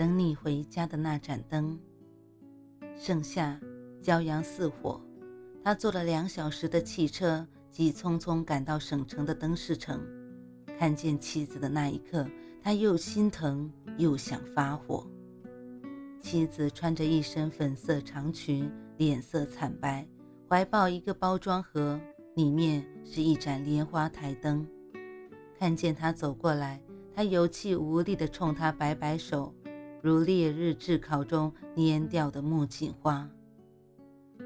等你回家的那盏灯，盛夏，骄阳似火。他坐了两小时的汽车，急匆匆赶到省城的灯饰城。看见妻子的那一刻，他又心疼又想发火。妻子穿着一身粉色长裙，脸色惨白，怀抱一个包装盒，里面是一盏莲花台灯。看见他走过来，他有气无力地冲他摆摆手。如烈日炙烤中蔫掉的木槿花，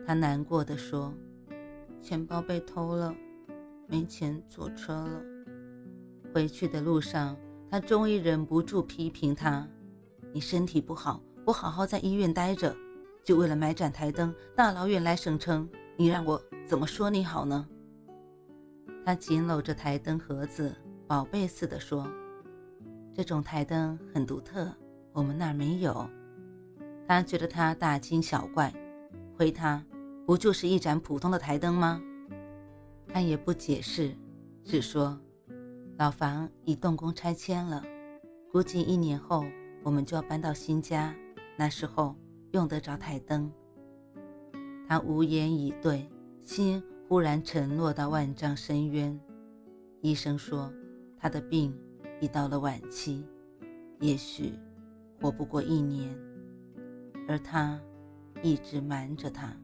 他难过的说：“钱包被偷了，没钱坐车了。”回去的路上，他终于忍不住批评他：“你身体不好，不好好在医院待着，就为了买盏台灯，大老远来省城，你让我怎么说你好呢？”他紧搂着台灯盒子，宝贝似的说：“这种台灯很独特。”我们那儿没有，他觉得他大惊小怪，回他不就是一盏普通的台灯吗？他也不解释，只说老房已动工拆迁了，估计一年后我们就要搬到新家，那时候用得着台灯。他无言以对，心忽然沉落到万丈深渊。医生说他的病已到了晚期，也许。活不过一年，而他一直瞒着他。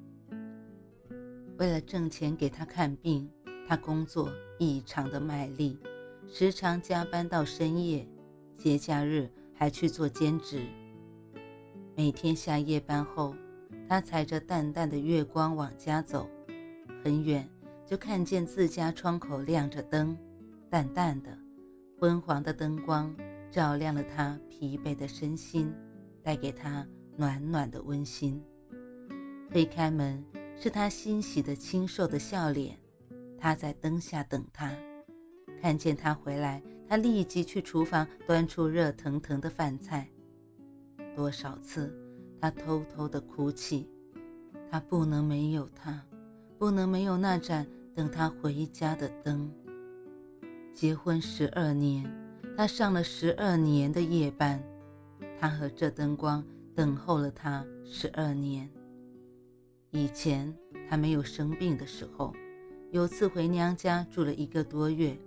为了挣钱给他看病，他工作异常的卖力，时常加班到深夜，节假日还去做兼职。每天下夜班后，他踩着淡淡的月光往家走，很远就看见自家窗口亮着灯，淡淡的、昏黄的灯光。照亮了他疲惫的身心，带给他暖暖的温馨。推开门，是他欣喜的清瘦的笑脸。他在灯下等他，看见他回来，他立即去厨房端出热腾腾的饭菜。多少次，他偷偷的哭泣，他不能没有他，不能没有那盏等他回家的灯。结婚十二年。他上了十二年的夜班，他和这灯光等候了他十二年。以前他没有生病的时候，有次回娘家住了一个多月，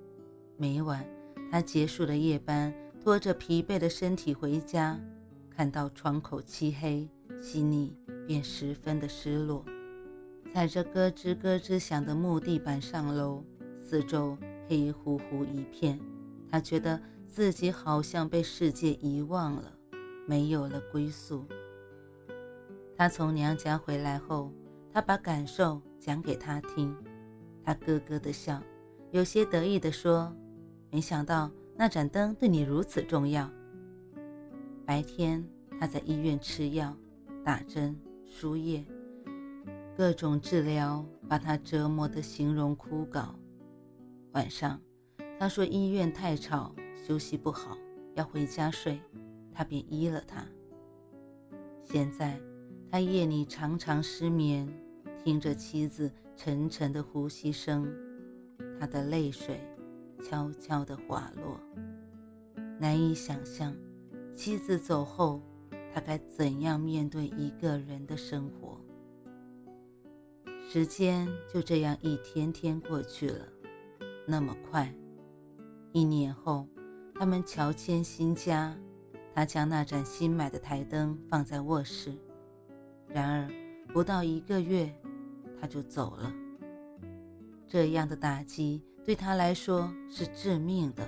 每晚他结束了夜班，拖着疲惫的身体回家，看到窗口漆黑，心里便十分的失落。踩着咯吱咯吱响的木地板上楼，四周黑乎乎一片，他觉得。自己好像被世界遗忘了，没有了归宿。他从娘家回来后，他把感受讲给他听，他咯咯的笑，有些得意地说：“没想到那盏灯对你如此重要。”白天他在医院吃药、打针、输液，各种治疗把他折磨得形容枯槁。晚上，他说医院太吵。休息不好，要回家睡，他便依了他。现在他夜里常常失眠，听着妻子沉沉的呼吸声，他的泪水悄悄地滑落。难以想象，妻子走后，他该怎样面对一个人的生活。时间就这样一天天过去了，那么快，一年后。他们乔迁新家，他将那盏新买的台灯放在卧室。然而，不到一个月，他就走了。这样的打击对他来说是致命的。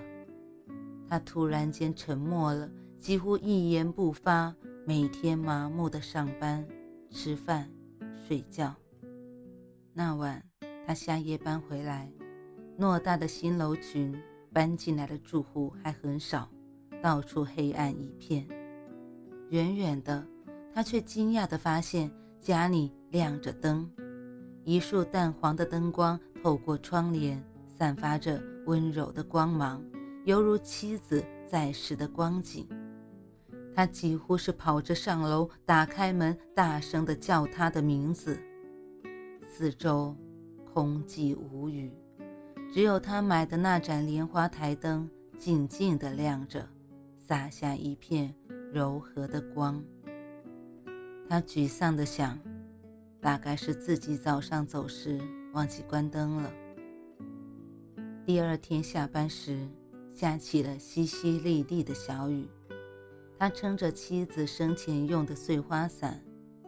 他突然间沉默了，几乎一言不发，每天麻木的上班、吃饭、睡觉。那晚，他下夜班回来，偌大的新楼群。搬进来的住户还很少，到处黑暗一片。远远的，他却惊讶地发现家里亮着灯，一束淡黄的灯光透过窗帘，散发着温柔的光芒，犹如妻子在时的光景。他几乎是跑着上楼，打开门，大声地叫她的名字。四周空寂无语，只有他买的那盏莲花台灯静静地亮着，洒下一片柔和的光。他沮丧地想，大概是自己早上走时忘记关灯了。第二天下班时，下起了淅淅沥沥的小雨。他撑着妻子生前用的碎花伞，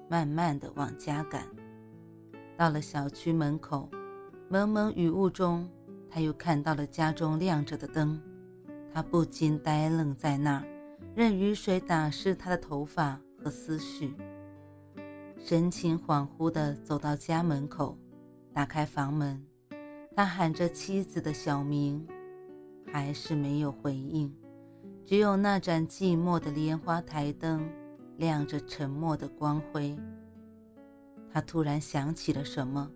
慢慢地往家赶。到了小区门口，蒙蒙雨雾中，他又看到了家中亮着的灯，他不禁呆愣在那儿，任雨水打湿他的头发和思绪。神情恍惚地走到家门口，打开房门，他喊着妻子的小名，还是没有回应，只有那盏寂寞的莲花台灯亮着沉默的光辉。他突然想起了什么，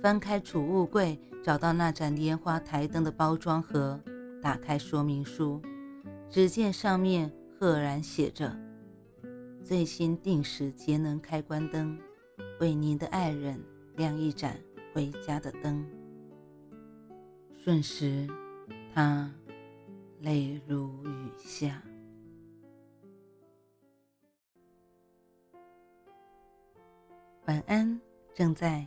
翻开储物柜，找到那盏莲花台灯的包装盒，打开说明书，只见上面赫然写着：“最新定时节能开关灯，为您的爱人亮一盏回家的灯。”瞬时，他泪如雨下。晚安，正在